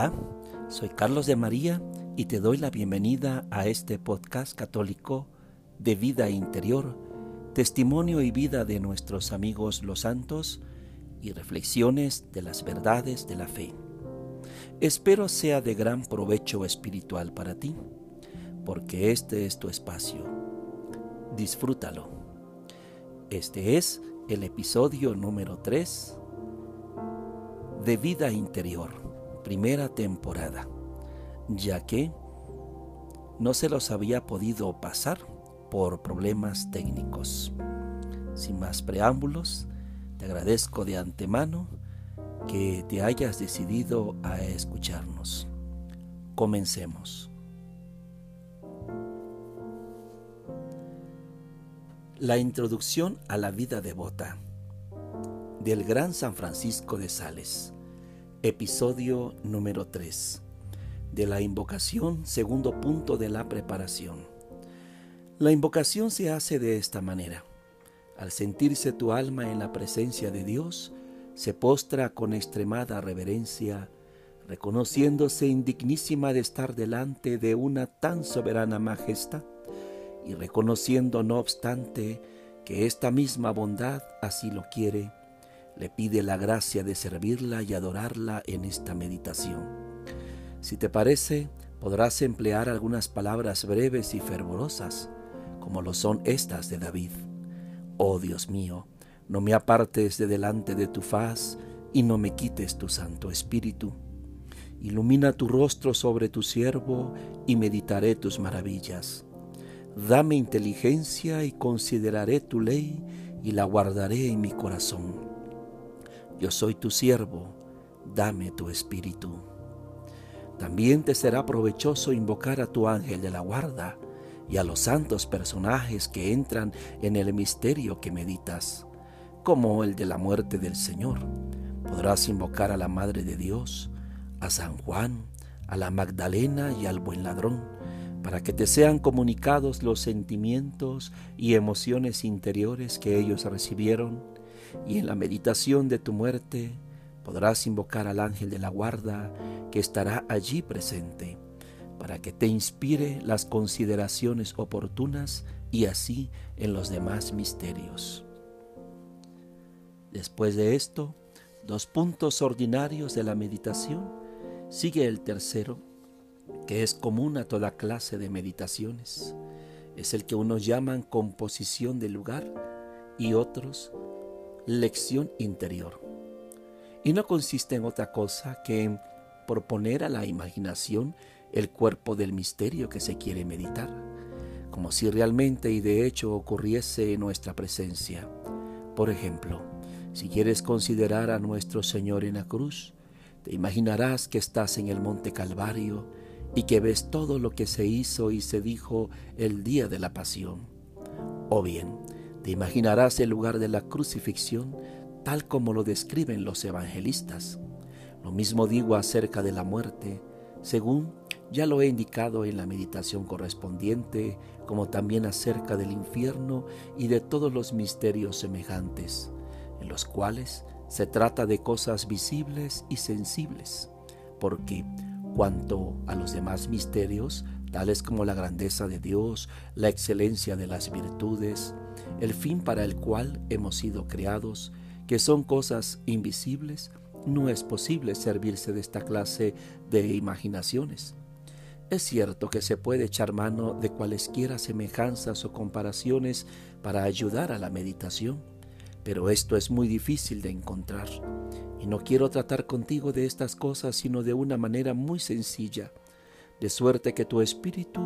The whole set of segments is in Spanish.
Hola, soy Carlos de María y te doy la bienvenida a este podcast católico de vida interior, testimonio y vida de nuestros amigos los santos y reflexiones de las verdades de la fe. Espero sea de gran provecho espiritual para ti, porque este es tu espacio. Disfrútalo. Este es el episodio número 3 de Vida Interior, primera temporada, ya que no se los había podido pasar por problemas técnicos. Sin más preámbulos, te agradezco de antemano que te hayas decidido a escucharnos. Comencemos. La introducción a la vida devota del Gran San Francisco de Sales, episodio número 3, de la invocación, segundo punto de la preparación. La invocación se hace de esta manera. Al sentirse tu alma en la presencia de Dios, se postra con extremada reverencia, reconociéndose indignísima de estar delante de una tan soberana majestad y reconociendo no obstante que esta misma bondad así lo quiere, le pide la gracia de servirla y adorarla en esta meditación. Si te parece, podrás emplear algunas palabras breves y fervorosas, como lo son estas de David. Oh Dios mío, no me apartes de delante de tu faz y no me quites tu Santo Espíritu. Ilumina tu rostro sobre tu siervo y meditaré tus maravillas. Dame inteligencia y consideraré tu ley y la guardaré en mi corazón yo soy tu siervo, dame tu espíritu. También te será provechoso invocar a tu ángel de la guarda y a los santos personajes que entran en el misterio que meditas, como el de la muerte del Señor. Podrás invocar a la Madre de Dios, a San Juan, a la Magdalena y al buen ladrón, para que te sean comunicados los sentimientos y emociones interiores que ellos recibieron y en la meditación de tu muerte podrás invocar al ángel de la guarda que estará allí presente para que te inspire las consideraciones oportunas y así en los demás misterios. Después de esto, dos puntos ordinarios de la meditación, sigue el tercero, que es común a toda clase de meditaciones. Es el que unos llaman composición del lugar y otros lección interior. Y no consiste en otra cosa que en proponer a la imaginación el cuerpo del misterio que se quiere meditar, como si realmente y de hecho ocurriese en nuestra presencia. Por ejemplo, si quieres considerar a nuestro Señor en la cruz, te imaginarás que estás en el monte Calvario y que ves todo lo que se hizo y se dijo el día de la pasión. O bien, imaginarás el lugar de la crucifixión tal como lo describen los evangelistas. Lo mismo digo acerca de la muerte, según ya lo he indicado en la meditación correspondiente, como también acerca del infierno y de todos los misterios semejantes, en los cuales se trata de cosas visibles y sensibles, porque cuanto a los demás misterios, tales como la grandeza de Dios, la excelencia de las virtudes, el fin para el cual hemos sido creados, que son cosas invisibles, no es posible servirse de esta clase de imaginaciones. Es cierto que se puede echar mano de cualesquiera semejanzas o comparaciones para ayudar a la meditación, pero esto es muy difícil de encontrar, y no quiero tratar contigo de estas cosas sino de una manera muy sencilla, de suerte que tu espíritu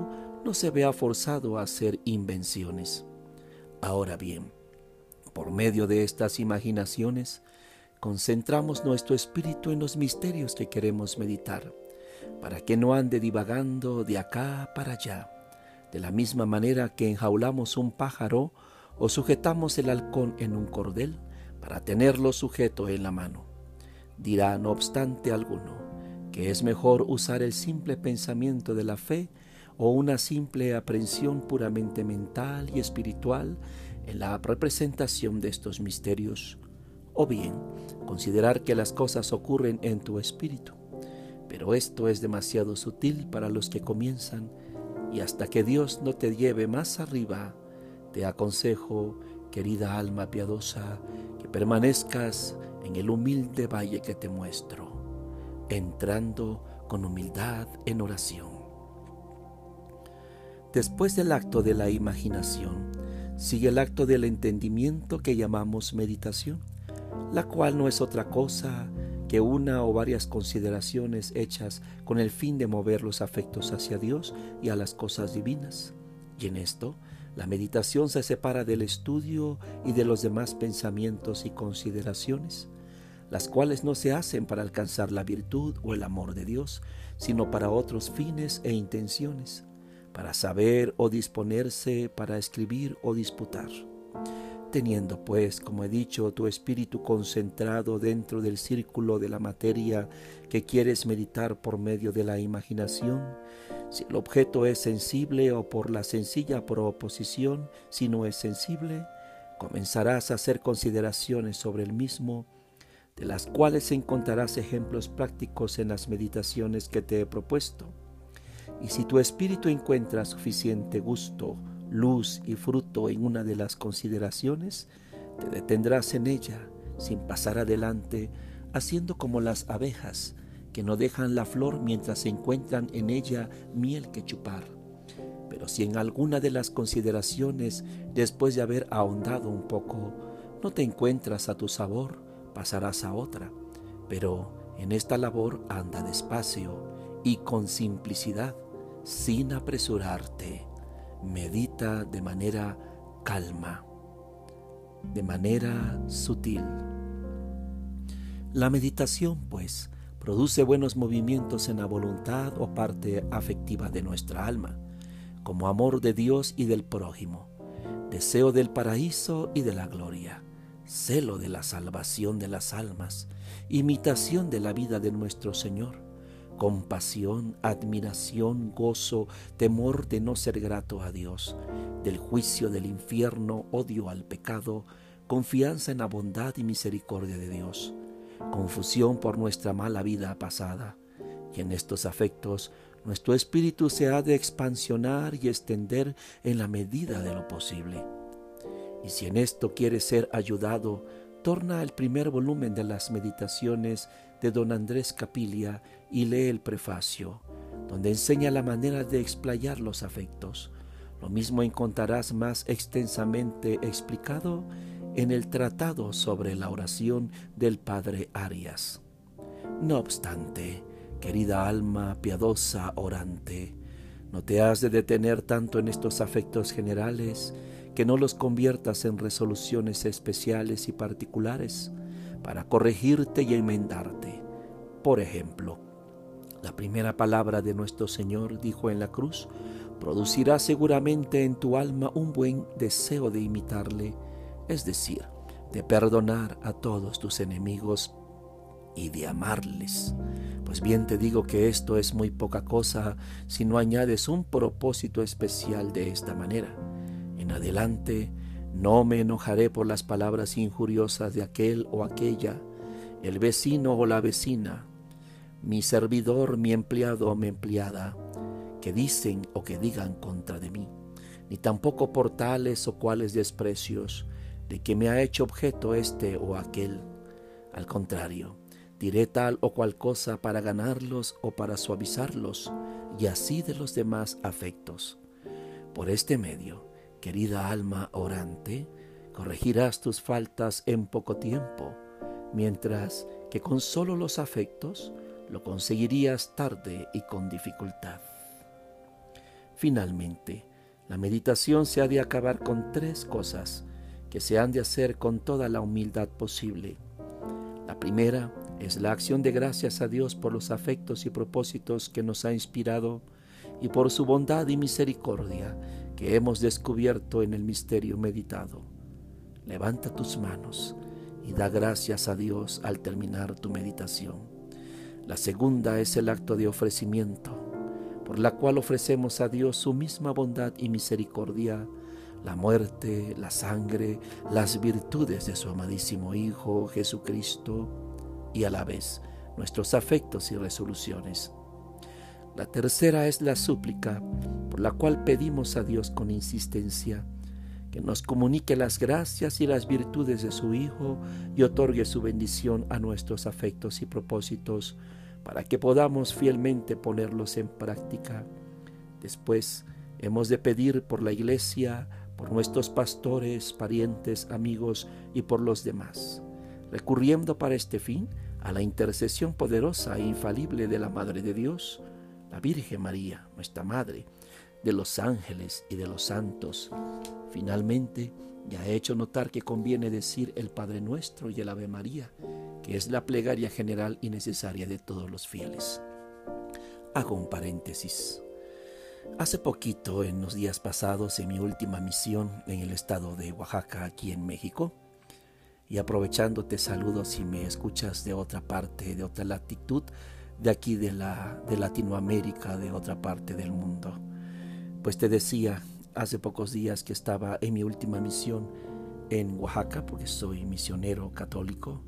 no se vea forzado a hacer invenciones. Ahora bien, por medio de estas imaginaciones, concentramos nuestro espíritu en los misterios que queremos meditar, para que no ande divagando de acá para allá, de la misma manera que enjaulamos un pájaro o sujetamos el halcón en un cordel para tenerlo sujeto en la mano. Dirá, no obstante alguno, que es mejor usar el simple pensamiento de la fe o una simple aprehensión puramente mental y espiritual en la representación de estos misterios, o bien considerar que las cosas ocurren en tu espíritu. pero esto es demasiado sutil para los que comienzan y hasta que Dios no te lleve más arriba, te aconsejo, querida alma piadosa, que permanezcas en el humilde valle que te muestro, entrando con humildad en oración. Después del acto de la imaginación, sigue el acto del entendimiento que llamamos meditación, la cual no es otra cosa que una o varias consideraciones hechas con el fin de mover los afectos hacia Dios y a las cosas divinas. Y en esto, la meditación se separa del estudio y de los demás pensamientos y consideraciones, las cuales no se hacen para alcanzar la virtud o el amor de Dios, sino para otros fines e intenciones, para saber o disponerse para escribir o disputar. Teniendo pues, como he dicho, tu espíritu concentrado dentro del círculo de la materia que quieres meditar por medio de la imaginación, si el objeto es sensible o por la sencilla proposición, si no es sensible, comenzarás a hacer consideraciones sobre el mismo, de las cuales encontrarás ejemplos prácticos en las meditaciones que te he propuesto. Y si tu espíritu encuentra suficiente gusto, luz y fruto en una de las consideraciones, te detendrás en ella sin pasar adelante, haciendo como las abejas que no dejan la flor mientras encuentran en ella miel que chupar. Pero si en alguna de las consideraciones, después de haber ahondado un poco, no te encuentras a tu sabor, pasarás a otra. Pero en esta labor anda despacio y con simplicidad, sin apresurarte medita de manera calma, de manera sutil. La meditación, pues, produce buenos movimientos en la voluntad o parte afectiva de nuestra alma, como amor de Dios y del prójimo, deseo del paraíso y de la gloria, celo de la salvación de las almas, imitación de la vida de nuestro Señor, compasión, admiración, gozo, temor de no ser grato a Dios, del juicio del infierno, odio al pecado, confianza en la bondad y misericordia de Dios, confusión por nuestra mala vida pasada. Y en estos afectos nuestro espíritu se ha de expansionar y extender en la medida de lo posible. Y si en esto quieres ser ayudado, torna al primer volumen de las meditaciones de don Andrés Capilia y lee el prefacio, donde enseña la manera de explayar los afectos. Lo mismo encontrarás más extensamente explicado en el tratado sobre la oración del Padre Arias. No obstante, querida alma piadosa orante, no te has de detener tanto en estos afectos generales, que no los conviertas en resoluciones especiales y particulares para corregirte y enmendarte. Por ejemplo, la primera palabra de nuestro Señor dijo en la cruz, producirá seguramente en tu alma un buen deseo de imitarle, es decir, de perdonar a todos tus enemigos y de amarles. Pues bien te digo que esto es muy poca cosa si no añades un propósito especial de esta manera en adelante no me enojaré por las palabras injuriosas de aquel o aquella, el vecino o la vecina, mi servidor, mi empleado o mi empleada, que dicen o que digan contra de mí, ni tampoco por tales o cuales desprecios de que me ha hecho objeto este o aquel. Al contrario, diré tal o cual cosa para ganarlos o para suavizarlos, y así de los demás afectos. Por este medio, Querida alma orante, corregirás tus faltas en poco tiempo, mientras que con solo los afectos lo conseguirías tarde y con dificultad. Finalmente, la meditación se ha de acabar con tres cosas que se han de hacer con toda la humildad posible. La primera es la acción de gracias a Dios por los afectos y propósitos que nos ha inspirado y por su bondad y misericordia que hemos descubierto en el misterio meditado. Levanta tus manos y da gracias a Dios al terminar tu meditación. La segunda es el acto de ofrecimiento, por la cual ofrecemos a Dios su misma bondad y misericordia, la muerte, la sangre, las virtudes de su amadísimo Hijo Jesucristo y a la vez nuestros afectos y resoluciones. La tercera es la súplica por la cual pedimos a Dios con insistencia que nos comunique las gracias y las virtudes de su Hijo y otorgue su bendición a nuestros afectos y propósitos para que podamos fielmente ponerlos en práctica. Después hemos de pedir por la Iglesia, por nuestros pastores, parientes, amigos y por los demás, recurriendo para este fin a la intercesión poderosa e infalible de la Madre de Dios, la Virgen María, nuestra Madre, de los ángeles y de los santos. Finalmente, ya he hecho notar que conviene decir el Padre Nuestro y el Ave María, que es la plegaria general y necesaria de todos los fieles. Hago un paréntesis. Hace poquito, en los días pasados, en mi última misión en el estado de Oaxaca, aquí en México, y aprovechando te saludo si me escuchas de otra parte, de otra latitud, de aquí de, la, de Latinoamérica, de otra parte del mundo. Pues te decía hace pocos días que estaba en mi última misión en Oaxaca, porque soy misionero católico.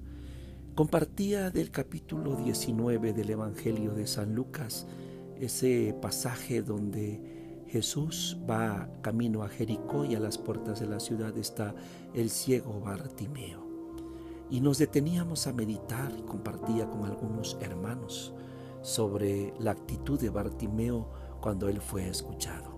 Compartía del capítulo 19 del Evangelio de San Lucas, ese pasaje donde Jesús va camino a Jericó y a las puertas de la ciudad está el ciego Bartimeo. Y nos deteníamos a meditar y compartía con algunos hermanos sobre la actitud de Bartimeo cuando él fue escuchado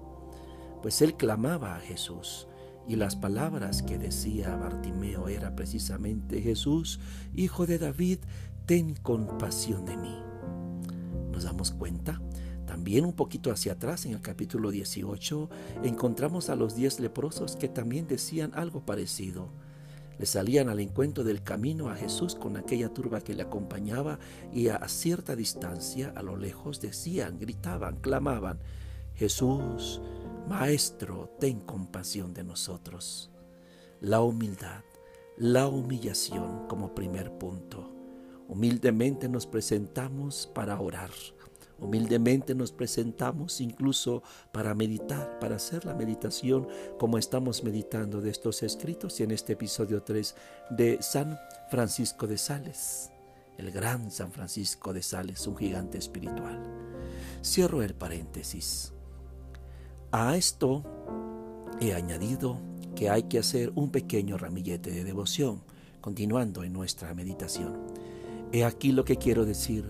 pues él clamaba a Jesús y las palabras que decía Bartimeo era precisamente Jesús, hijo de David, ten compasión de mí. ¿Nos damos cuenta? También un poquito hacia atrás, en el capítulo 18, encontramos a los diez leprosos que también decían algo parecido. Le salían al encuentro del camino a Jesús con aquella turba que le acompañaba y a cierta distancia, a lo lejos, decían, gritaban, clamaban, Jesús, Maestro, ten compasión de nosotros. La humildad, la humillación como primer punto. Humildemente nos presentamos para orar. Humildemente nos presentamos incluso para meditar, para hacer la meditación como estamos meditando de estos escritos y en este episodio 3 de San Francisco de Sales, el gran San Francisco de Sales, un gigante espiritual. Cierro el paréntesis. A esto he añadido que hay que hacer un pequeño ramillete de devoción, continuando en nuestra meditación. He aquí lo que quiero decir.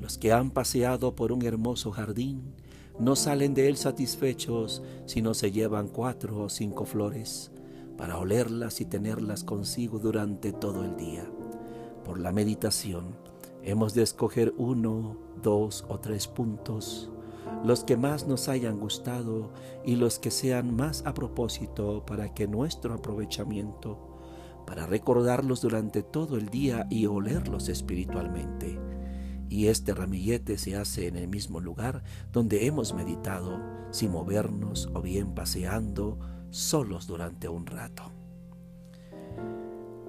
Los que han paseado por un hermoso jardín no salen de él satisfechos si no se llevan cuatro o cinco flores para olerlas y tenerlas consigo durante todo el día. Por la meditación hemos de escoger uno, dos o tres puntos los que más nos hayan gustado y los que sean más a propósito para que nuestro aprovechamiento, para recordarlos durante todo el día y olerlos espiritualmente. Y este ramillete se hace en el mismo lugar donde hemos meditado, sin movernos o bien paseando, solos durante un rato.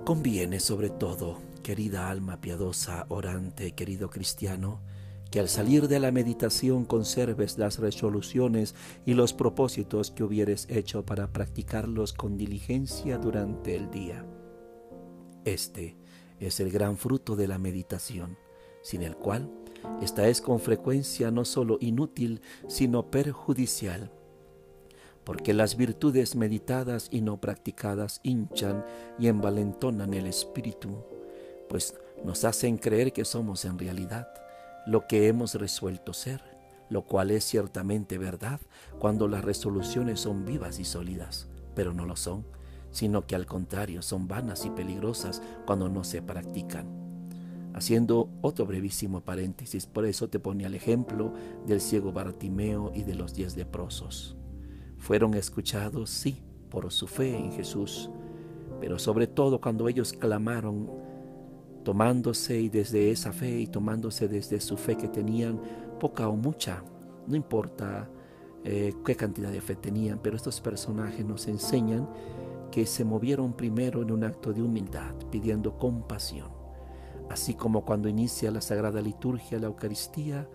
Conviene sobre todo, querida alma piadosa, orante, querido cristiano, que al salir de la meditación conserves las resoluciones y los propósitos que hubieres hecho para practicarlos con diligencia durante el día. Este es el gran fruto de la meditación, sin el cual esta es con frecuencia no sólo inútil, sino perjudicial, porque las virtudes meditadas y no practicadas hinchan y envalentonan el espíritu, pues nos hacen creer que somos en realidad lo que hemos resuelto ser, lo cual es ciertamente verdad cuando las resoluciones son vivas y sólidas, pero no lo son, sino que al contrario son vanas y peligrosas cuando no se practican. Haciendo otro brevísimo paréntesis, por eso te pone al ejemplo del ciego Bartimeo y de los diez leprosos. Fueron escuchados, sí, por su fe en Jesús, pero sobre todo cuando ellos clamaron tomándose y desde esa fe y tomándose desde su fe que tenían, poca o mucha, no importa eh, qué cantidad de fe tenían, pero estos personajes nos enseñan que se movieron primero en un acto de humildad, pidiendo compasión. Así como cuando inicia la Sagrada Liturgia, la Eucaristía,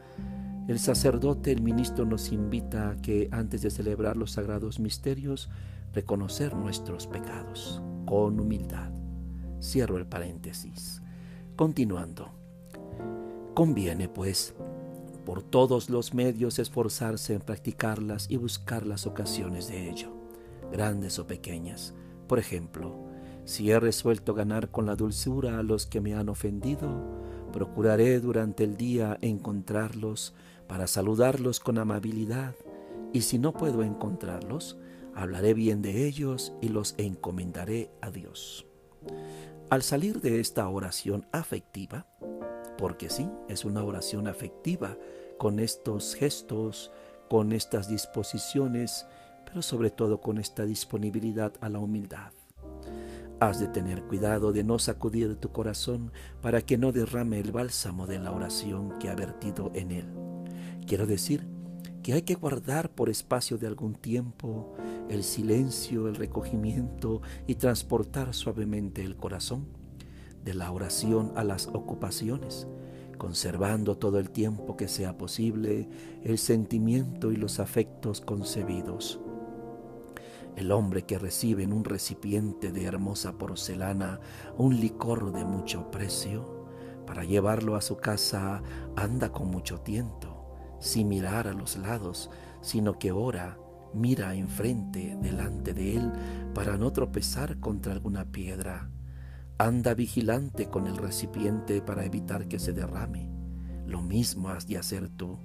el sacerdote, el ministro nos invita a que antes de celebrar los sagrados misterios, reconocer nuestros pecados con humildad. Cierro el paréntesis. Continuando. Conviene, pues, por todos los medios esforzarse en practicarlas y buscar las ocasiones de ello, grandes o pequeñas. Por ejemplo, si he resuelto ganar con la dulzura a los que me han ofendido, procuraré durante el día encontrarlos para saludarlos con amabilidad, y si no puedo encontrarlos, hablaré bien de ellos y los encomendaré a Dios. Al salir de esta oración afectiva, porque sí, es una oración afectiva, con estos gestos, con estas disposiciones, pero sobre todo con esta disponibilidad a la humildad. Has de tener cuidado de no sacudir tu corazón para que no derrame el bálsamo de la oración que ha vertido en él. Quiero decir que hay que guardar por espacio de algún tiempo el silencio, el recogimiento y transportar suavemente el corazón de la oración a las ocupaciones, conservando todo el tiempo que sea posible el sentimiento y los afectos concebidos. El hombre que recibe en un recipiente de hermosa porcelana un licor de mucho precio, para llevarlo a su casa anda con mucho tiento, sin mirar a los lados, sino que ora, mira enfrente, delante de él, para no tropezar contra alguna piedra. Anda vigilante con el recipiente para evitar que se derrame. Lo mismo has de hacer tú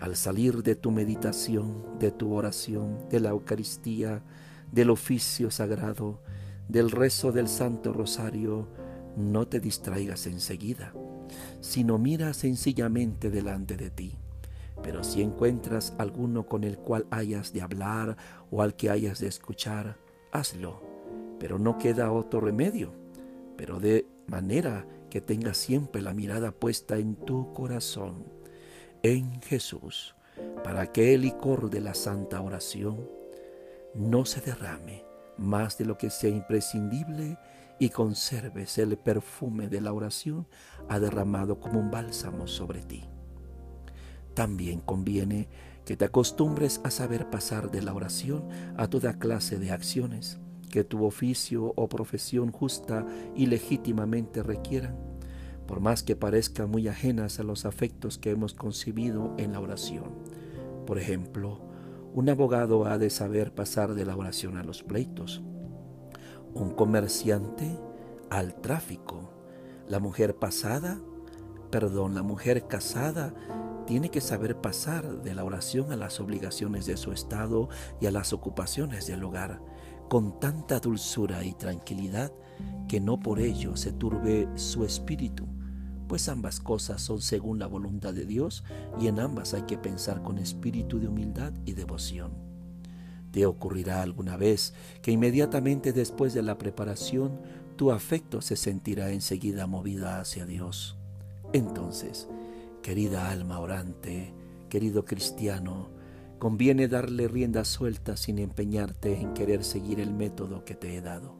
al salir de tu meditación, de tu oración, de la Eucaristía, del oficio sagrado, del rezo del Santo Rosario, no te distraigas enseguida, sino mira sencillamente delante de ti. Pero si encuentras alguno con el cual hayas de hablar o al que hayas de escuchar, hazlo. Pero no queda otro remedio, pero de manera que tengas siempre la mirada puesta en tu corazón en Jesús, para que el licor de la santa oración no se derrame más de lo que sea imprescindible y conserves el perfume de la oración ha derramado como un bálsamo sobre ti. También conviene que te acostumbres a saber pasar de la oración a toda clase de acciones que tu oficio o profesión justa y legítimamente requieran por más que parezcan muy ajenas a los afectos que hemos concebido en la oración. Por ejemplo, un abogado ha de saber pasar de la oración a los pleitos, un comerciante al tráfico, la mujer pasada, perdón, la mujer casada tiene que saber pasar de la oración a las obligaciones de su estado y a las ocupaciones del hogar, con tanta dulzura y tranquilidad que no por ello se turbe su espíritu, pues ambas cosas son según la voluntad de Dios y en ambas hay que pensar con espíritu de humildad y devoción. Te ocurrirá alguna vez que inmediatamente después de la preparación tu afecto se sentirá enseguida movida hacia Dios. Entonces, querida alma orante, querido cristiano, conviene darle rienda suelta sin empeñarte en querer seguir el método que te he dado.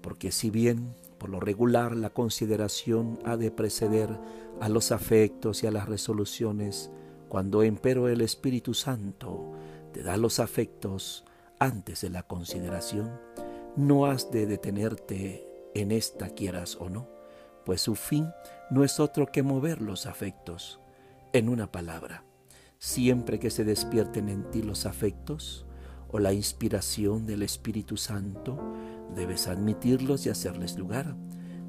Porque si bien por lo regular, la consideración ha de preceder a los afectos y a las resoluciones, cuando empero el Espíritu Santo te da los afectos antes de la consideración, no has de detenerte en esta quieras o no, pues su fin no es otro que mover los afectos. En una palabra, siempre que se despierten en ti los afectos o la inspiración del Espíritu Santo, Debes admitirlos y hacerles lugar,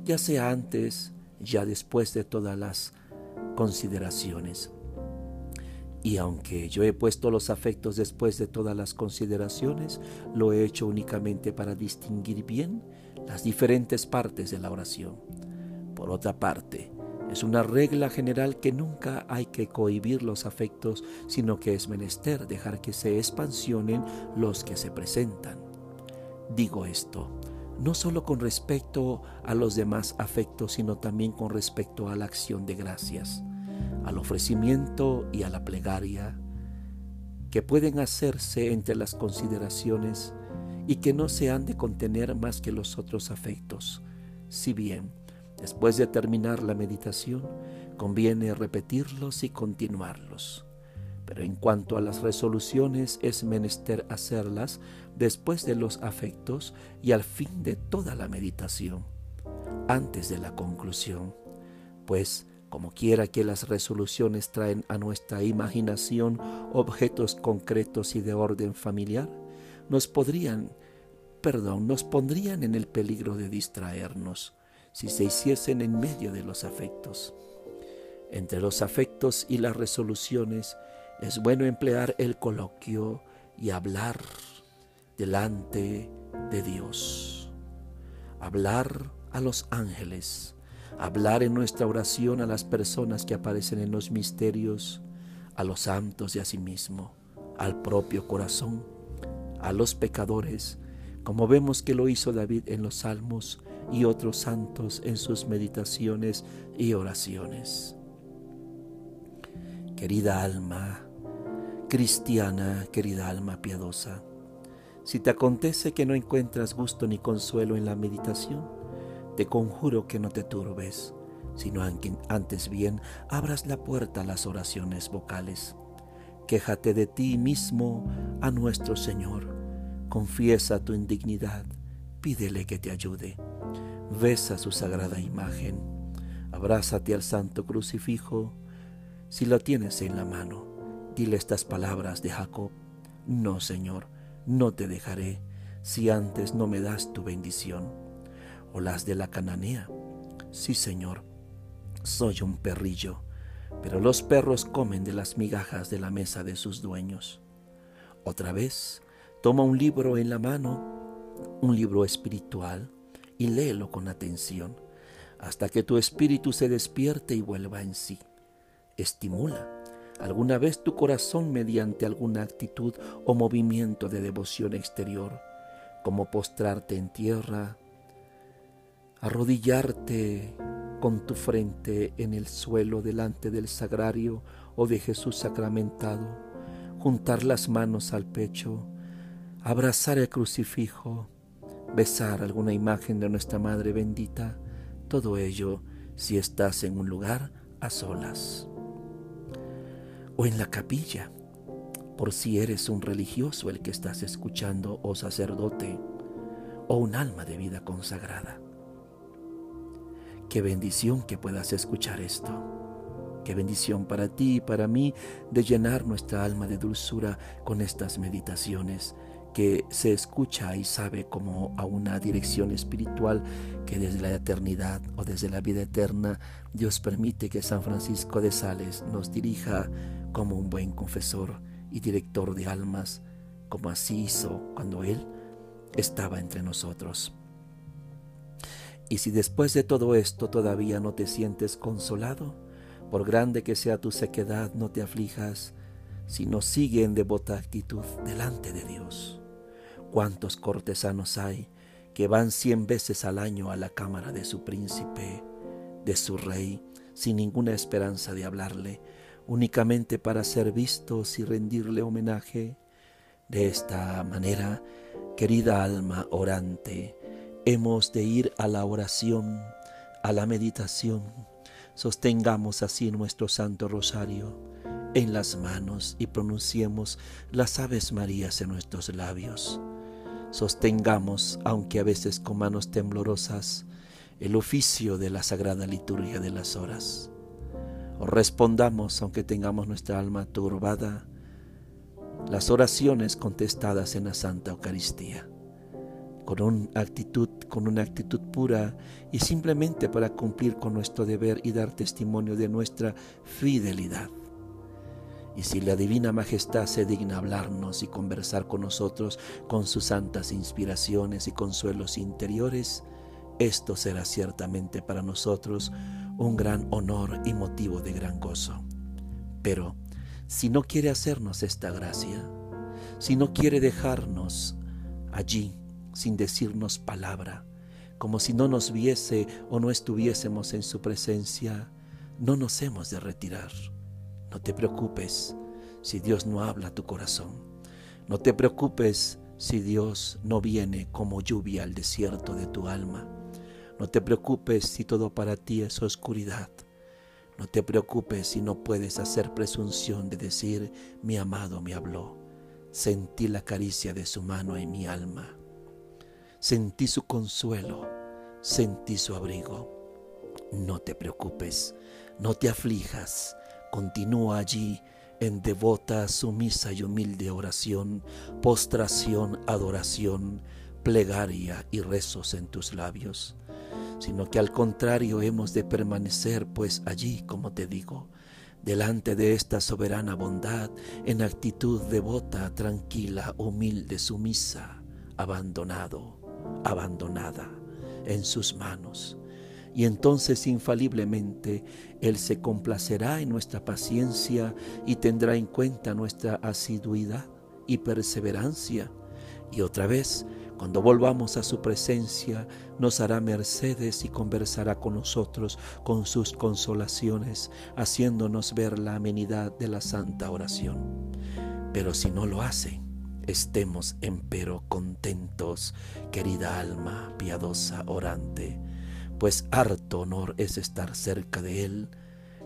ya sea antes, ya después de todas las consideraciones. Y aunque yo he puesto los afectos después de todas las consideraciones, lo he hecho únicamente para distinguir bien las diferentes partes de la oración. Por otra parte, es una regla general que nunca hay que cohibir los afectos, sino que es menester dejar que se expansionen los que se presentan. Digo esto no solo con respecto a los demás afectos, sino también con respecto a la acción de gracias, al ofrecimiento y a la plegaria, que pueden hacerse entre las consideraciones y que no se han de contener más que los otros afectos. Si bien, después de terminar la meditación, conviene repetirlos y continuarlos. Pero en cuanto a las resoluciones es menester hacerlas después de los afectos y al fin de toda la meditación, antes de la conclusión, pues Como quiera que las resoluciones traen a nuestra imaginación objetos concretos y de orden familiar, nos podrían, perdón, nos pondrían en el peligro de distraernos si se hiciesen en medio de los afectos. Entre los afectos y las resoluciones es bueno emplear el coloquio y hablar delante de Dios. Hablar a los ángeles, hablar en nuestra oración a las personas que aparecen en los misterios, a los santos y a sí mismo, al propio corazón, a los pecadores, como vemos que lo hizo David en los salmos y otros santos en sus meditaciones y oraciones. Querida alma, cristiana, querida alma piadosa, si te acontece que no encuentras gusto ni consuelo en la meditación, te conjuro que no te turbes, sino antes bien abras la puerta a las oraciones vocales. Quéjate de ti mismo a nuestro Señor, confiesa tu indignidad, pídele que te ayude, besa su sagrada imagen, abrázate al santo crucifijo, si lo tienes en la mano, dile estas palabras de Jacob. No, Señor, no te dejaré si antes no me das tu bendición. O las de la cananea. Sí, Señor, soy un perrillo, pero los perros comen de las migajas de la mesa de sus dueños. Otra vez, toma un libro en la mano, un libro espiritual, y léelo con atención, hasta que tu espíritu se despierte y vuelva en sí. Estimula alguna vez tu corazón mediante alguna actitud o movimiento de devoción exterior, como postrarte en tierra, arrodillarte con tu frente en el suelo delante del sagrario o de Jesús sacramentado, juntar las manos al pecho, abrazar el crucifijo, besar alguna imagen de nuestra Madre bendita, todo ello si estás en un lugar a solas o en la capilla, por si eres un religioso el que estás escuchando o sacerdote o un alma de vida consagrada. Qué bendición que puedas escuchar esto. Qué bendición para ti y para mí de llenar nuestra alma de dulzura con estas meditaciones que se escucha y sabe como a una dirección espiritual que desde la eternidad o desde la vida eterna Dios permite que San Francisco de Sales nos dirija como un buen confesor y director de almas, como así hizo cuando Él estaba entre nosotros. Y si después de todo esto todavía no te sientes consolado, por grande que sea tu sequedad, no te aflijas, sino sigue en devota actitud delante de Dios. ¿Cuántos cortesanos hay que van cien veces al año a la cámara de su príncipe, de su rey, sin ninguna esperanza de hablarle, únicamente para ser vistos y rendirle homenaje? De esta manera, querida alma orante, hemos de ir a la oración, a la meditación. Sostengamos así nuestro Santo Rosario en las manos y pronunciemos las Aves Marías en nuestros labios. Sostengamos, aunque a veces con manos temblorosas, el oficio de la sagrada liturgia de las horas. O respondamos, aunque tengamos nuestra alma turbada, las oraciones contestadas en la Santa Eucaristía, con una actitud, con una actitud pura y simplemente para cumplir con nuestro deber y dar testimonio de nuestra fidelidad. Y si la Divina Majestad se digna hablarnos y conversar con nosotros con sus santas inspiraciones y consuelos interiores, esto será ciertamente para nosotros un gran honor y motivo de gran gozo. Pero si no quiere hacernos esta gracia, si no quiere dejarnos allí sin decirnos palabra, como si no nos viese o no estuviésemos en su presencia, no nos hemos de retirar no te preocupes si Dios no habla a tu corazón. No te preocupes si Dios no viene como lluvia al desierto de tu alma. No te preocupes si todo para ti es oscuridad. No te preocupes si no puedes hacer presunción de decir, mi amado me habló. Sentí la caricia de su mano en mi alma. Sentí su consuelo, sentí su abrigo. no te preocupes, no te aflijas, continúa allí en devota, sumisa y humilde oración, postración, adoración, plegaria y rezos en tus labios, sino que al contrario hemos de permanecer pues allí, como te digo, delante de esta soberana bondad, en actitud devota, tranquila, humilde, sumisa, abandonado, abandonada en sus manos. Y entonces infaliblemente Él se complacerá en nuestra paciencia y tendrá en cuenta nuestra asiduidad y perseverancia. Y otra vez cuando volvamos a su presencia, nos hará mercedes y conversará con nosotros con sus consolaciones, haciéndonos ver la amenidad de la santa oración. Pero si no lo hace, estemos empero contentos, querida alma piadosa orante, pues harto honor es estar cerca de Él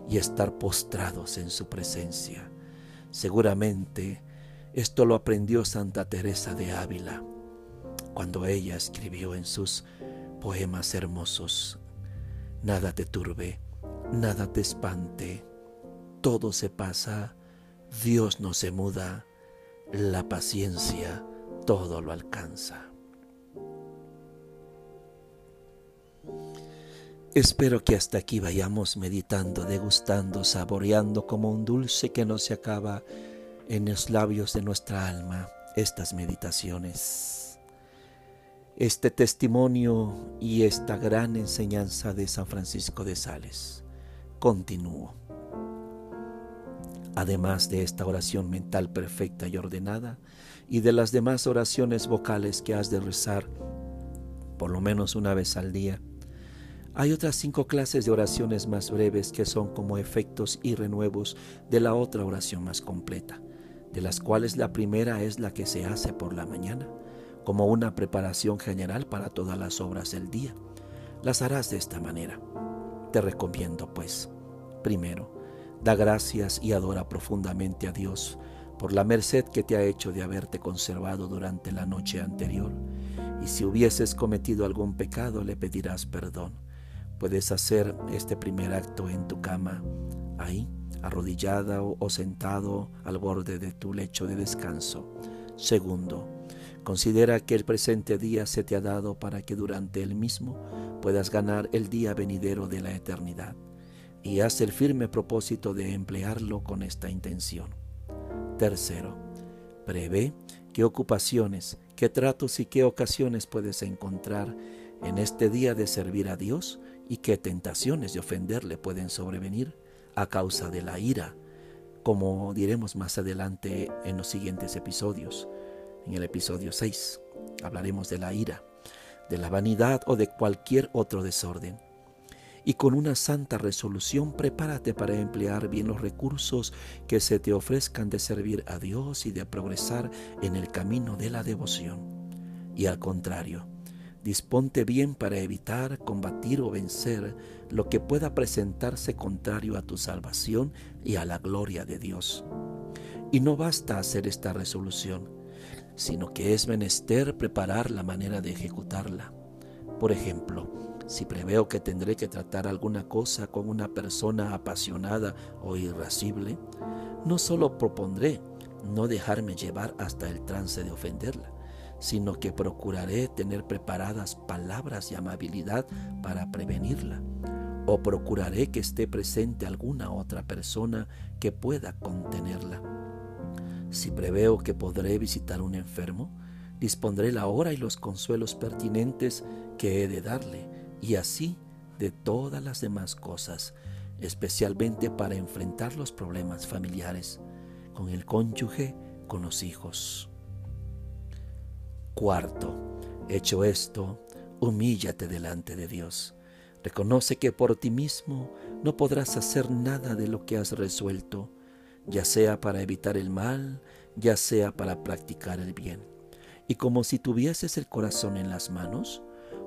y estar postrados en su presencia. Seguramente esto lo aprendió Santa Teresa de Ávila cuando ella escribió en sus poemas hermosos, Nada te turbe, nada te espante, todo se pasa, Dios no se muda, la paciencia todo lo alcanza. Espero que hasta aquí vayamos meditando, degustando, saboreando como un dulce que no se acaba en los labios de nuestra alma estas meditaciones este testimonio y esta gran enseñanza de San Francisco de Sales. Continúo. Además de esta oración mental perfecta y ordenada y de las demás oraciones vocales que has de rezar por lo menos una vez al día, hay otras cinco clases de oraciones más breves que son como efectos y renuevos de la otra oración más completa, de las cuales la primera es la que se hace por la mañana como una preparación general para todas las obras del día. Las harás de esta manera. Te recomiendo, pues, primero, da gracias y adora profundamente a Dios por la merced que te ha hecho de haberte conservado durante la noche anterior. Y si hubieses cometido algún pecado, le pedirás perdón. Puedes hacer este primer acto en tu cama, ahí, arrodillada o, sentado al borde de tu lecho de descanso. Segundo, Considera que el presente día se te ha dado para que durante el mismo puedas ganar el día venidero de la eternidad y haz el firme propósito de emplearlo con esta intención. Tercero, prevé qué ocupaciones, qué tratos y qué ocasiones puedes encontrar en este día de servir a Dios y qué tentaciones de ofenderle pueden sobrevenir a causa de la ira, como diremos más adelante en los siguientes episodios en el episodio 6. Hablaremos de la ira, de la vanidad o de cualquier otro desorden. Y con una santa resolución prepárate para emplear bien los recursos que se te ofrezcan de servir a Dios y de progresar en el camino de la devoción. Y al contrario, disponte bien para evitar, combatir o vencer lo que pueda presentarse contrario a tu salvación y a la gloria de Dios. Y no basta hacer esta resolución, sino que es menester preparar la manera de ejecutarla. Por ejemplo, si preveo que tendré que tratar alguna cosa con una persona apasionada o irascible, no solo propondré no dejarme llevar hasta el trance de ofenderla, sino que procuraré tener preparadas palabras y amabilidad para prevenirla, o procuraré que esté presente alguna otra persona que pueda contenerla. Si preveo que podré visitar un enfermo, dispondré la hora y los consuelos pertinentes que he de darle, y así de todas las demás cosas, especialmente para enfrentar los problemas familiares, con el cónyuge, con los hijos. Cuarto, hecho esto, humíllate delante de Dios. Reconoce que por ti mismo no podrás hacer nada de lo que has resuelto ya sea para evitar el mal, ya sea para practicar el bien. Y como si tuvieses el corazón en las manos,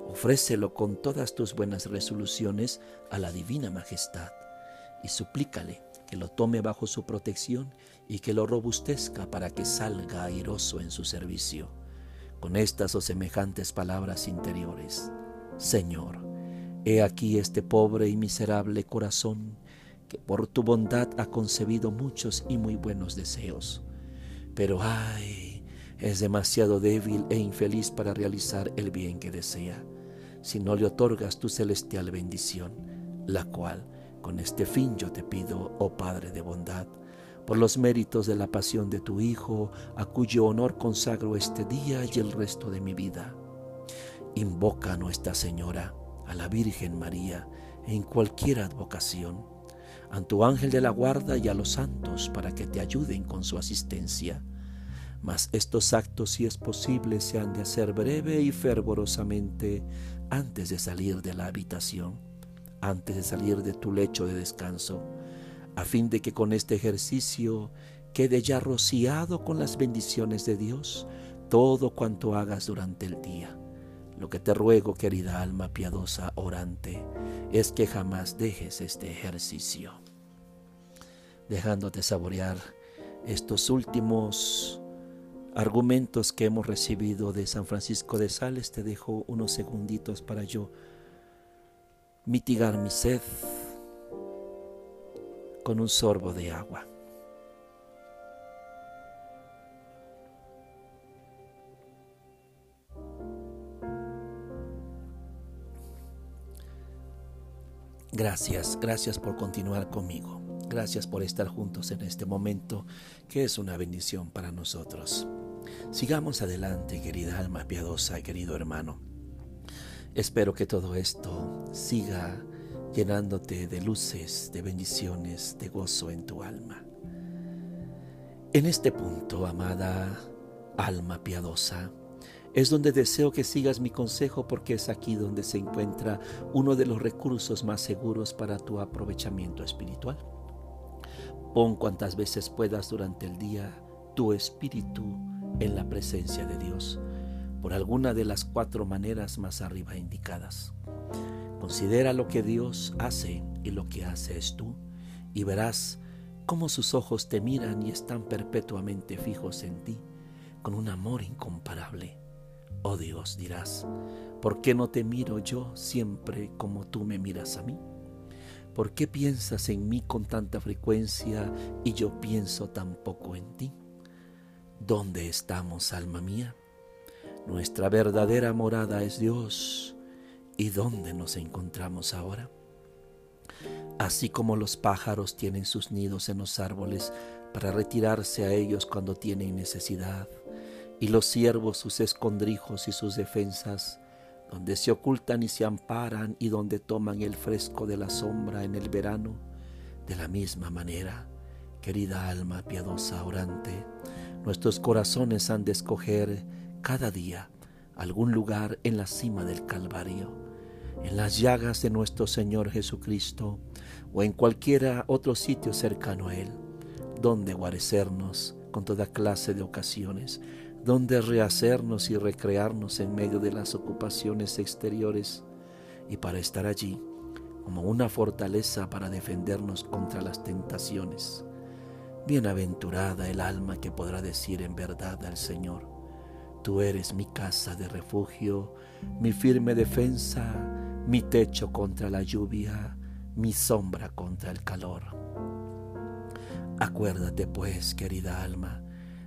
ofrécelo con todas tus buenas resoluciones a la Divina Majestad y suplícale que lo tome bajo su protección y que lo robustezca para que salga airoso en su servicio. Con estas o semejantes palabras interiores, Señor, He aquí este pobre y miserable corazón que por tu bondad ha concebido muchos y muy buenos deseos. Pero ay, es demasiado débil e infeliz para realizar el bien que desea, si no le otorgas tu celestial bendición, la cual, con este fin yo te pido, oh Padre de bondad, por los méritos de la pasión de tu Hijo, a cuyo honor consagro este día y el resto de mi vida. Invoca a Nuestra Señora, a la Virgen María, en cualquier advocación, a tu ángel de la guarda y a los santos para que te ayuden con su asistencia. Mas estos actos, si es posible, se han de hacer breve y fervorosamente antes de salir de la habitación, antes de salir de tu lecho de descanso, a fin de que con este ejercicio quede ya rociado con las bendiciones de Dios todo cuanto hagas durante el día. Lo que te ruego, querida alma piadosa orante, es que jamás dejes este ejercicio. Dejándote saborear estos últimos argumentos que hemos recibido de San Francisco de Sales, te dejo unos segunditos para yo mitigar mi sed con un sorbo de agua. Gracias, gracias por continuar conmigo. Gracias por estar juntos en este momento que es una bendición para nosotros. Sigamos adelante, querida alma piadosa, querido hermano. Espero que todo esto siga llenándote de luces, de bendiciones, de gozo en tu alma. En este punto, amada alma piadosa, es donde deseo que sigas mi consejo porque es aquí donde se encuentra uno de los recursos más seguros para tu aprovechamiento espiritual. Pon cuantas veces puedas durante el día tu espíritu en la presencia de Dios, por alguna de las cuatro maneras más arriba indicadas. Considera lo que Dios hace y lo que haces tú, y verás cómo sus ojos te miran y están perpetuamente fijos en ti, con un amor incomparable. Oh Dios, dirás, ¿por qué no te miro yo siempre como tú me miras a mí? ¿Por qué piensas en mí con tanta frecuencia y yo pienso tan poco en ti? ¿Dónde estamos, alma mía? Nuestra verdadera morada es Dios. ¿Y dónde nos encontramos ahora? Así como los pájaros tienen sus nidos en los árboles para retirarse a ellos cuando tienen necesidad, y los siervos sus escondrijos y sus defensas, donde se ocultan y se amparan y donde toman el fresco de la sombra en el verano, de la misma manera, querida alma piadosa orante, nuestros corazones han de escoger cada día algún lugar en la cima del Calvario, en las llagas de nuestro Señor Jesucristo o en cualquiera otro sitio cercano a Él, donde guarecernos con toda clase de ocasiones, donde rehacernos y recrearnos en medio de las ocupaciones exteriores y para estar allí como una fortaleza para defendernos contra las tentaciones. Bienaventurada el alma que podrá decir en verdad al Señor, Tú eres mi casa de refugio, mi firme defensa, mi techo contra la lluvia, mi sombra contra el calor. Acuérdate pues, querida alma,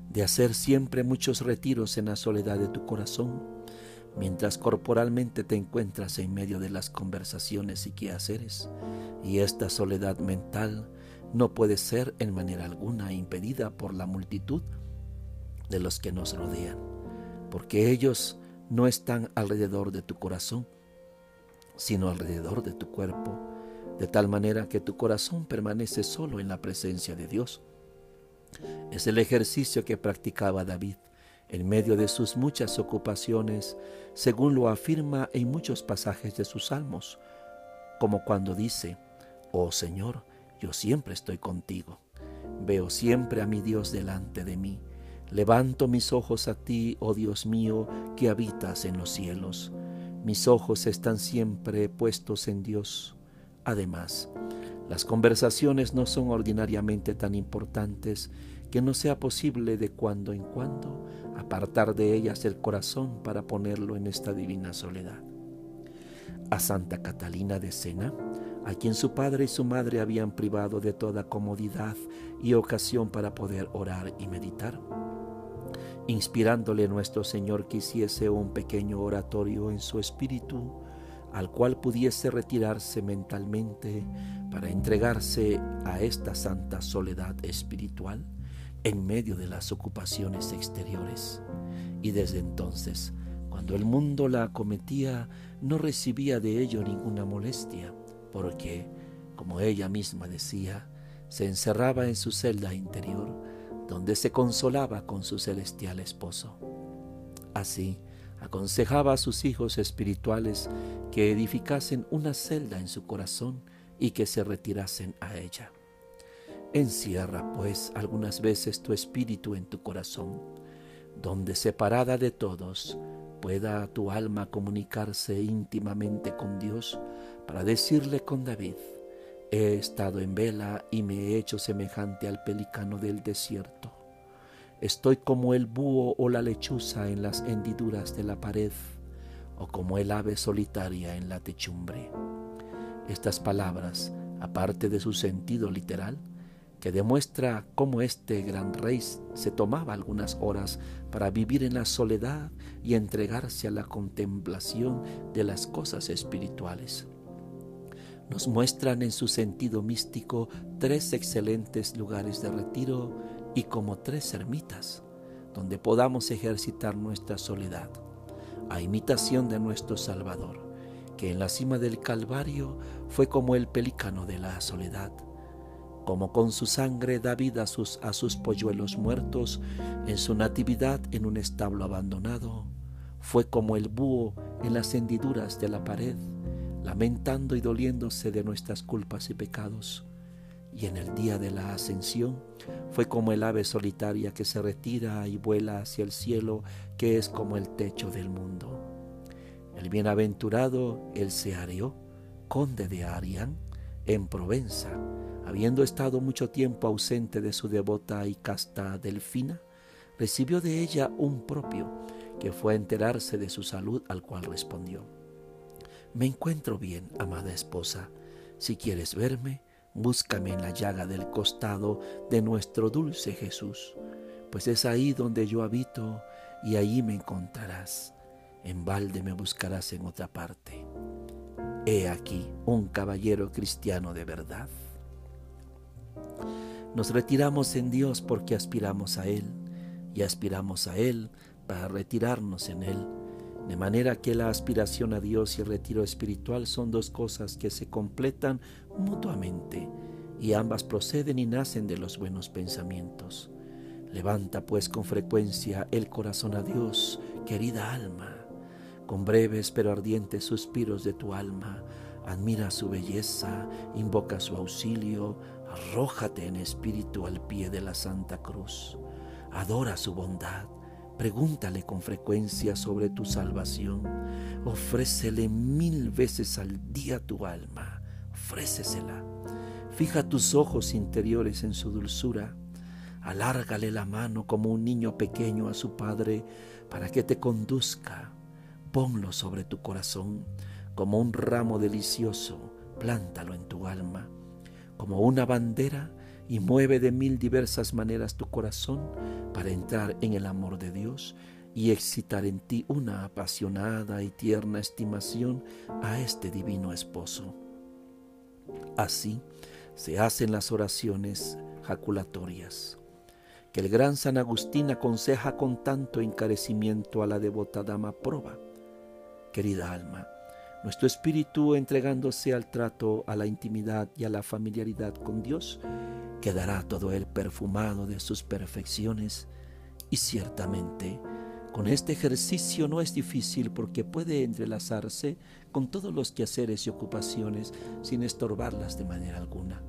de hacer siempre muchos retiros en la soledad de tu corazón, mientras corporalmente te encuentras en medio de las conversaciones y quehaceres, y esta soledad mental no puede ser en manera alguna impedida por la multitud de los que nos rodean, porque ellos no están alrededor de tu corazón, sino alrededor de tu cuerpo, de tal manera que tu corazón permanece solo en la presencia de Dios. Es el ejercicio que practicaba David en medio de sus muchas ocupaciones, según lo afirma en muchos pasajes de sus salmos, como cuando dice, Oh Señor, yo siempre estoy contigo, veo siempre a mi Dios delante de mí, levanto mis ojos a ti, oh Dios mío, que habitas en los cielos, mis ojos están siempre puestos en Dios. Además, las conversaciones no son ordinariamente tan importantes que no sea posible de cuando en cuando apartar de ellas el corazón para ponerlo en esta divina soledad. a Santa Catalina de Sena, a quien su padre y su madre habían privado de toda comodidad y ocasión para poder orar y meditar, inspirándole nuestro Señor que hiciese un pequeño oratorio en su espíritu, al cual pudiese retirarse mentalmente para entregarse a esta santa soledad espiritual en medio de las ocupaciones exteriores. Y desde entonces, cuando el mundo la acometía, no recibía de ello ninguna molestia, porque, como ella misma decía, se encerraba en su celda interior, donde se consolaba con su celestial esposo. Así, aconsejaba a sus hijos espirituales que edificasen una celda en su corazón y que se retirasen a ella. Encierra, pues, algunas veces tu espíritu en tu corazón, donde separada de todos pueda tu alma comunicarse íntimamente con Dios para decirle con David, he estado en vela y me he hecho semejante al pelicano del desierto. Estoy como el búho o la lechuza en las hendiduras de la pared, o como el ave solitaria en la techumbre. Estas palabras, aparte de su sentido literal, que demuestra cómo este gran rey se tomaba algunas horas para vivir en la soledad y entregarse a la contemplación de las cosas espirituales. Nos muestran en su sentido místico tres excelentes lugares de retiro y como tres ermitas, donde podamos ejercitar nuestra soledad, a imitación de nuestro Salvador, que en la cima del Calvario fue como el pelícano de la soledad como con su sangre da vida a sus, polluelos muertos en su natividad en un establo abandonado, fue como el búho en las hendiduras de la pared, lamentando y doliéndose de nuestras culpas y pecados. Y en el día de la ascensión fue como el ave solitaria que se retira y vuela hacia el cielo, que es como el techo del mundo. El bienaventurado el Seario, conde de Arián, en Provenza, habiendo estado mucho tiempo ausente de su devota y casta Delfina, recibió de ella un propio, que fue a enterarse de su salud, al cual respondió, Me encuentro bien, amada esposa, si quieres verme, búscame en la llaga del costado de nuestro dulce Jesús, pues es ahí donde yo habito y allí me encontrarás. En balde me buscarás en otra parte. He aquí un caballero cristiano de verdad. Nos retiramos en Dios porque aspiramos a Él y aspiramos a Él para retirarnos en Él. De manera que la aspiración a Dios y el retiro espiritual son dos cosas que se completan mutuamente y ambas proceden y nacen de los buenos pensamientos. Levanta pues con frecuencia el corazón a Dios, querida alma, con breves pero ardientes suspiros de tu alma, admira su belleza, invoca su auxilio, Arrójate en espíritu al pie de la Santa Cruz. Adora su bondad. Pregúntale con frecuencia sobre tu salvación. Ofrécele mil veces al día tu alma. Ofrécesela. Fija tus ojos interiores en su dulzura. Alárgale la mano como un niño pequeño a su padre para que te conduzca. Ponlo sobre tu corazón como un ramo delicioso. Plántalo en tu alma como una bandera y mueve de mil diversas maneras tu corazón para entrar en el amor de Dios y excitar en ti una apasionada y tierna estimación a este divino esposo. Así se hacen las oraciones jaculatorias, que el gran San Agustín aconseja con tanto encarecimiento a la devota dama proba. Querida alma, nuestro espíritu entregándose al trato, a la intimidad y a la familiaridad con Dios, quedará todo él perfumado de sus perfecciones y ciertamente con este ejercicio no es difícil porque puede entrelazarse con todos los quehaceres y ocupaciones sin estorbarlas de manera alguna.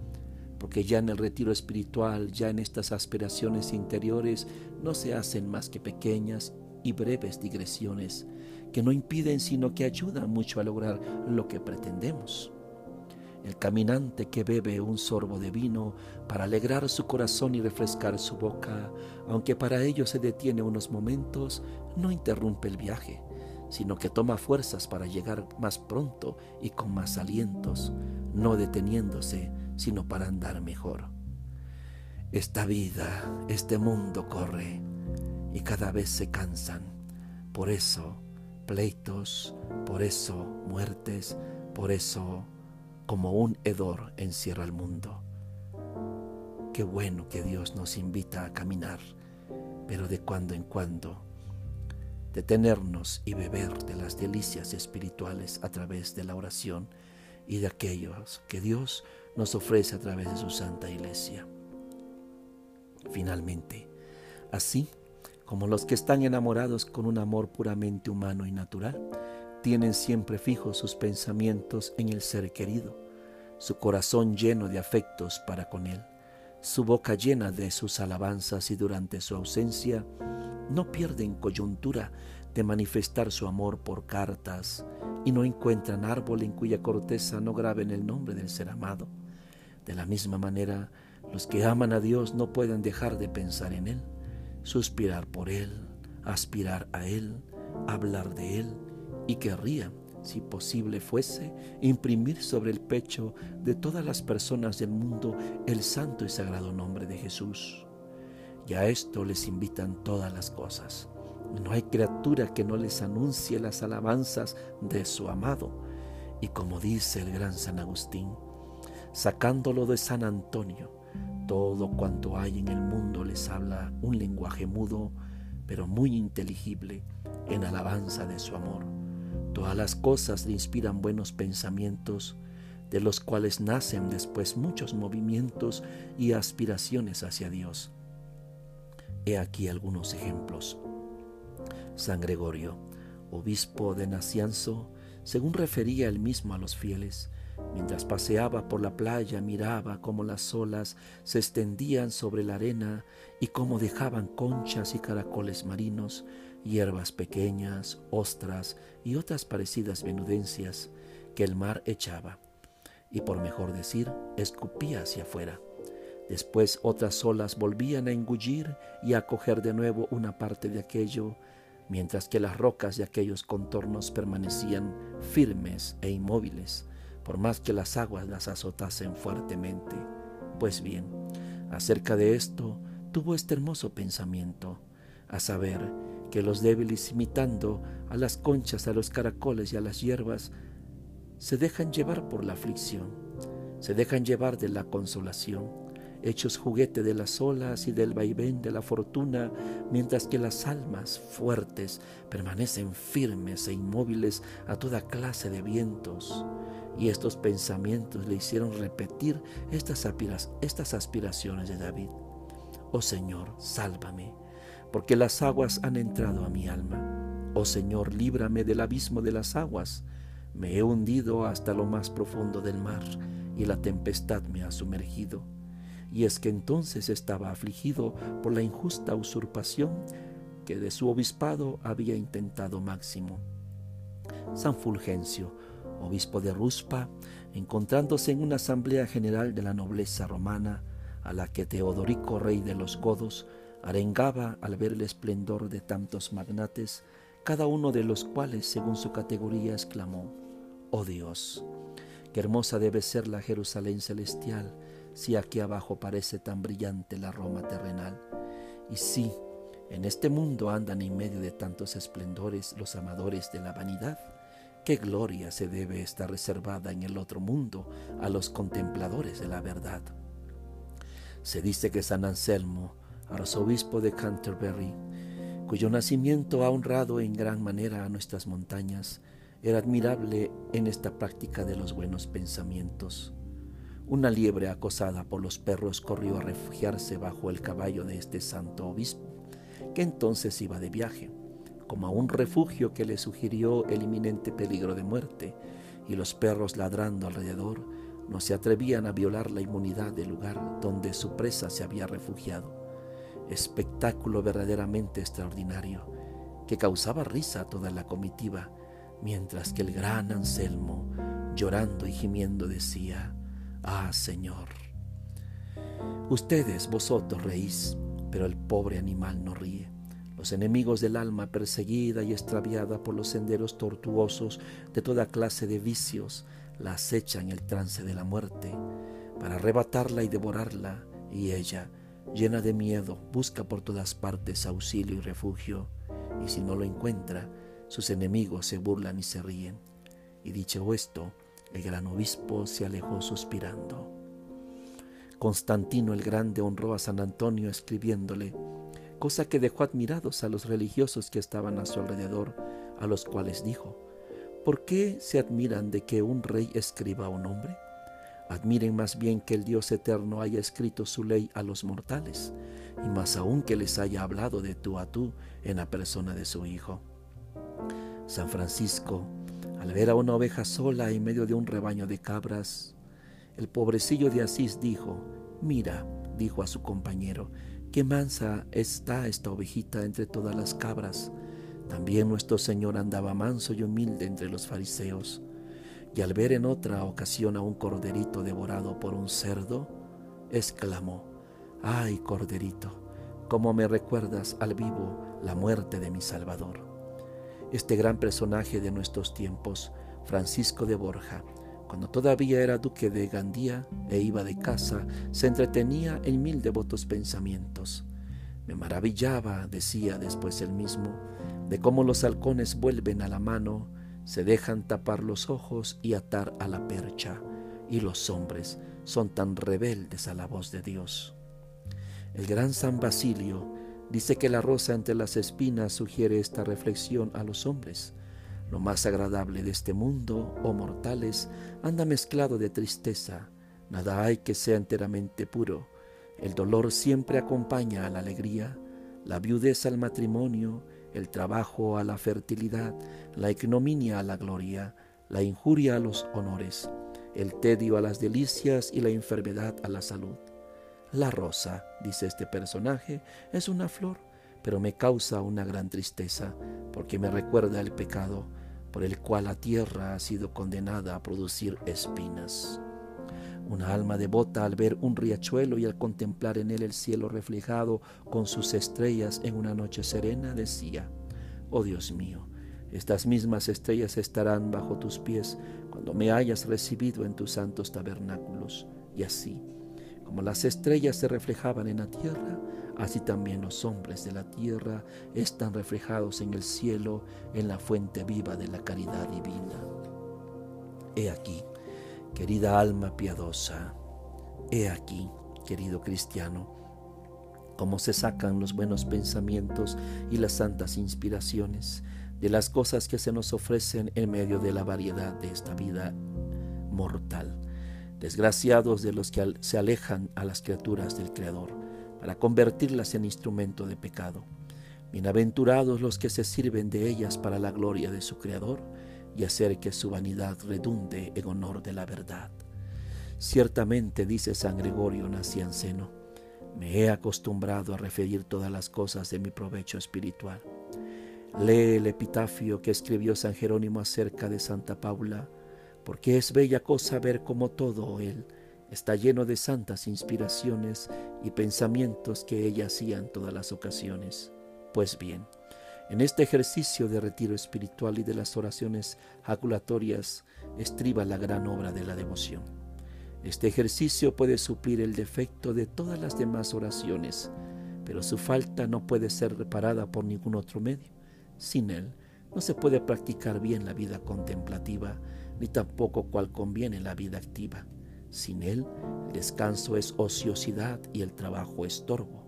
Porque ya en el retiro espiritual, ya en estas aspiraciones interiores, no se hacen más que pequeñas y breves digresiones que no impiden sino que ayudan mucho a lograr lo que pretendemos. El caminante que bebe un sorbo de vino para alegrar su corazón y refrescar su boca, aunque para ello se detiene unos momentos, no interrumpe el viaje, sino que toma fuerzas para llegar más pronto y con más alientos, no deteniéndose, sino para andar mejor. Esta vida, este mundo corre y cada vez se cansan. Por eso, pleitos, por eso, muertes, por eso, como un hedor encierra el mundo. Qué bueno que Dios nos invita a caminar, pero de cuando en cuando detenernos y beber de las delicias espirituales a través de la oración y de aquellos que Dios nos ofrece a través de su Santa Iglesia. Finalmente, así como los que están enamorados con un amor puramente humano y natural, tienen siempre fijos sus pensamientos en el ser querido, su corazón lleno de afectos para con él, su boca llena de sus alabanzas y durante su ausencia no pierden coyuntura de manifestar su amor por cartas y no encuentran árbol en cuya corteza no graben el nombre del ser amado. De la misma manera, los que aman a Dios no pueden dejar de pensar en Él, suspirar por Él, aspirar a Él, hablar de Él y querrían, si posible fuese, imprimir sobre el pecho de todas las personas del mundo el santo y sagrado nombre de Jesús. Y a esto les invitan todas las cosas. No hay criatura que no les anuncie las alabanzas de su amado. Y como dice el gran San Agustín, sacándolo de San Antonio, todo cuanto hay en el mundo les habla un lenguaje mudo, pero muy inteligible, en alabanza de su amor. Todas las cosas le inspiran buenos pensamientos, de los cuales nacen después muchos movimientos y aspiraciones hacia Dios. He aquí algunos ejemplos. San Gregorio, obispo de Nacianzo, según refería él mismo a los fieles, mientras paseaba por la playa miraba cómo las olas se extendían sobre la arena y cómo dejaban conchas y caracoles marinos, hierbas pequeñas, ostras y otras parecidas menudencias que el mar echaba, y por mejor decir, escupía hacia afuera. Después otras olas volvían a engullir y a coger de nuevo una parte de aquello, mientras que las rocas de aquellos contornos permanecían firmes e inmóviles, por más que las aguas las azotasen fuertemente. Pues bien, acerca de esto tuvo este hermoso pensamiento, a saber, que los débiles imitando a las conchas, a los caracoles y a las hierbas, se dejan llevar por la aflicción, se dejan llevar de la consolación, hechos juguete de las olas y del vaivén de la fortuna, mientras que las almas fuertes permanecen firmes e inmóviles a toda clase de vientos. Y estos pensamientos le hicieron repetir estas, aspiraciones de David. Oh Señor, sálvame, porque las aguas han entrado a mi alma. Oh Señor, líbrame del abismo de las aguas. Me he hundido hasta lo más profundo del mar, y la tempestad me ha sumergido y es que entonces estaba afligido por la injusta usurpación que de su obispado había intentado Máximo. San Fulgencio, obispo de Ruspa, encontrándose en una asamblea general de la nobleza romana, a la que Teodorico, rey de los godos, arengaba al ver el esplendor de tantos magnates, cada uno de los cuales, según su categoría, exclamó, Oh Dios, qué hermosa debe ser la Jerusalén celestial, si aquí abajo parece tan brillante la Roma terrenal. Y si en este mundo andan en medio de tantos esplendores los amadores de la vanidad, qué gloria se debe estar reservada en el otro mundo a los contempladores de la verdad. Se dice que San Anselmo, arzobispo de Canterbury, cuyo nacimiento ha honrado en gran manera a nuestras montañas, era admirable en esta práctica de los buenos pensamientos. Una liebre acosada por los perros corrió a refugiarse bajo el caballo de este santo obispo, que entonces iba de viaje, como a un refugio que le sugirió el inminente peligro de muerte, y los perros ladrando alrededor no se atrevían a violar la inmunidad del lugar donde su presa se había refugiado. Espectáculo verdaderamente extraordinario, que causaba risa a toda la comitiva, mientras que el gran Anselmo, llorando y gimiendo, decía, Ah, Señor. Ustedes, vosotros reís, pero el pobre animal no ríe. Los enemigos del alma perseguida y extraviada por los senderos tortuosos de toda clase de vicios la acechan en el trance de la muerte para arrebatarla y devorarla, y ella, llena de miedo, busca por todas partes auxilio y refugio, y si no lo encuentra, sus enemigos se burlan y se ríen. Y dicho esto, el gran obispo se alejó suspirando. Constantino el Grande honró a San Antonio escribiéndole, cosa que dejó admirados a los religiosos que estaban a su alrededor, a los cuales dijo, ¿por qué se admiran de que un rey escriba un hombre? Admiren más bien que el Dios eterno haya escrito su ley a los mortales, y más aún que les haya hablado de tú a tú en la persona de su Hijo. San Francisco, al ver a una oveja sola en medio de un rebaño de cabras, el pobrecillo de Asís dijo, Mira, dijo a su compañero, qué mansa está esta ovejita entre todas las cabras. También nuestro Señor andaba manso y humilde entre los fariseos y al ver en otra ocasión a un corderito devorado por un cerdo, exclamó, ¡ay, corderito! ¿Cómo me recuerdas al vivo la muerte de mi Salvador? Este gran personaje de nuestros tiempos, Francisco de Borja, cuando todavía era duque de Gandía e iba de casa, se entretenía en mil devotos pensamientos. Me maravillaba, decía después él mismo, de cómo los halcones vuelven a la mano se dejan tapar los ojos y atar a la percha, y los hombres son tan rebeldes a la voz de Dios. El gran San Basilio dice que la rosa entre las espinas sugiere esta reflexión a los hombres. Lo más agradable de este mundo, oh mortales, anda mezclado de tristeza. Nada hay que sea enteramente puro. El dolor siempre acompaña a la alegría, la viudez al matrimonio, el trabajo a la fertilidad, la ignominia a la gloria, la injuria a los honores, el tedio a las delicias y la enfermedad a la salud. La rosa, dice este personaje, es una flor, pero me causa una gran tristeza, porque me recuerda el pecado por el cual la tierra ha sido condenada a producir espinas. Una alma devota al ver un riachuelo y al contemplar en él el cielo reflejado con sus estrellas en una noche serena decía, Oh Dios mío, estas mismas estrellas estarán bajo tus pies cuando me hayas recibido en tus santos tabernáculos. Y así, como las estrellas se reflejaban en la tierra, así también los hombres de la tierra están reflejados en el cielo, en la fuente viva de la caridad divina. He aquí, Querida alma piadosa, he aquí, querido cristiano, cómo se sacan los buenos pensamientos y las santas inspiraciones de las cosas que se nos ofrecen en medio de la variedad de esta vida mortal. Desgraciados de los que se alejan a las criaturas del Creador para convertirlas en instrumento de pecado. Bienaventurados los que se sirven de ellas para la gloria de su Creador y hacer que su vanidad redunde en honor de la verdad. Ciertamente, dice San Gregorio Nacianceno, me he acostumbrado a referir todas las cosas de mi provecho espiritual. Lee el epitafio que escribió San Jerónimo acerca de Santa Paula, porque es bella cosa ver cómo todo él está lleno de santas inspiraciones y pensamientos que ella hacía en todas las ocasiones. Pues bien, en este ejercicio de retiro espiritual y de las oraciones jaculatorias estriba la gran obra de la devoción. Este ejercicio puede suplir el defecto de todas las demás oraciones, pero su falta no puede ser reparada por ningún otro medio. Sin él no se puede practicar bien la vida contemplativa, ni tampoco cual conviene la vida activa. Sin él, el descanso es ociosidad y el trabajo estorbo.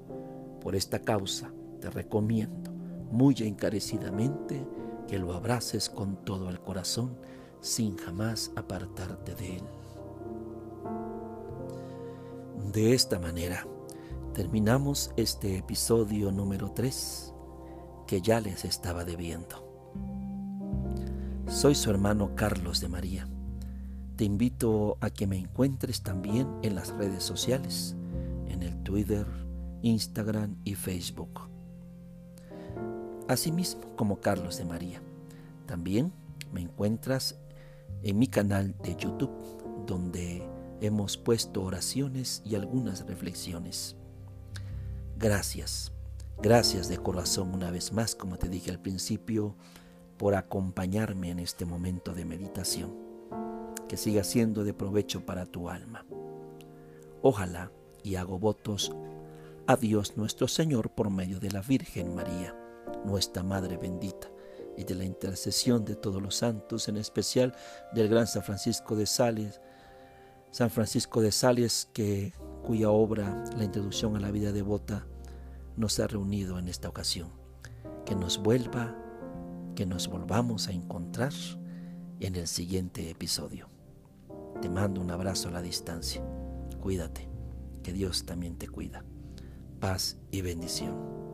Por esta causa te recomiendo muy encarecidamente que lo abraces con todo el corazón sin jamás apartarte de él. De esta manera terminamos este episodio número 3 que ya les estaba debiendo. Soy su hermano Carlos de María. Te invito a que me encuentres también en las redes sociales, en el Twitter, Instagram y Facebook asimismo como Carlos de María. También me encuentras en mi canal de YouTube, donde hemos puesto oraciones y algunas reflexiones. Gracias. Gracias de corazón una vez más, como te dije al principio, por acompañarme en este momento de meditación. Que siga siendo de provecho para tu alma. Ojalá y hago votos a Dios nuestro Señor por medio de la Virgen María, nuestra Madre bendita, y de la intercesión de todos los santos, en especial del gran San Francisco de Sales, San Francisco de Sales, que, cuya obra, la introducción a la vida devota, nos ha reunido en esta ocasión. Que nos vuelva, que nos volvamos a encontrar en el siguiente episodio. Te mando un abrazo a la distancia. Cuídate, que Dios también te cuida. Paz y bendición.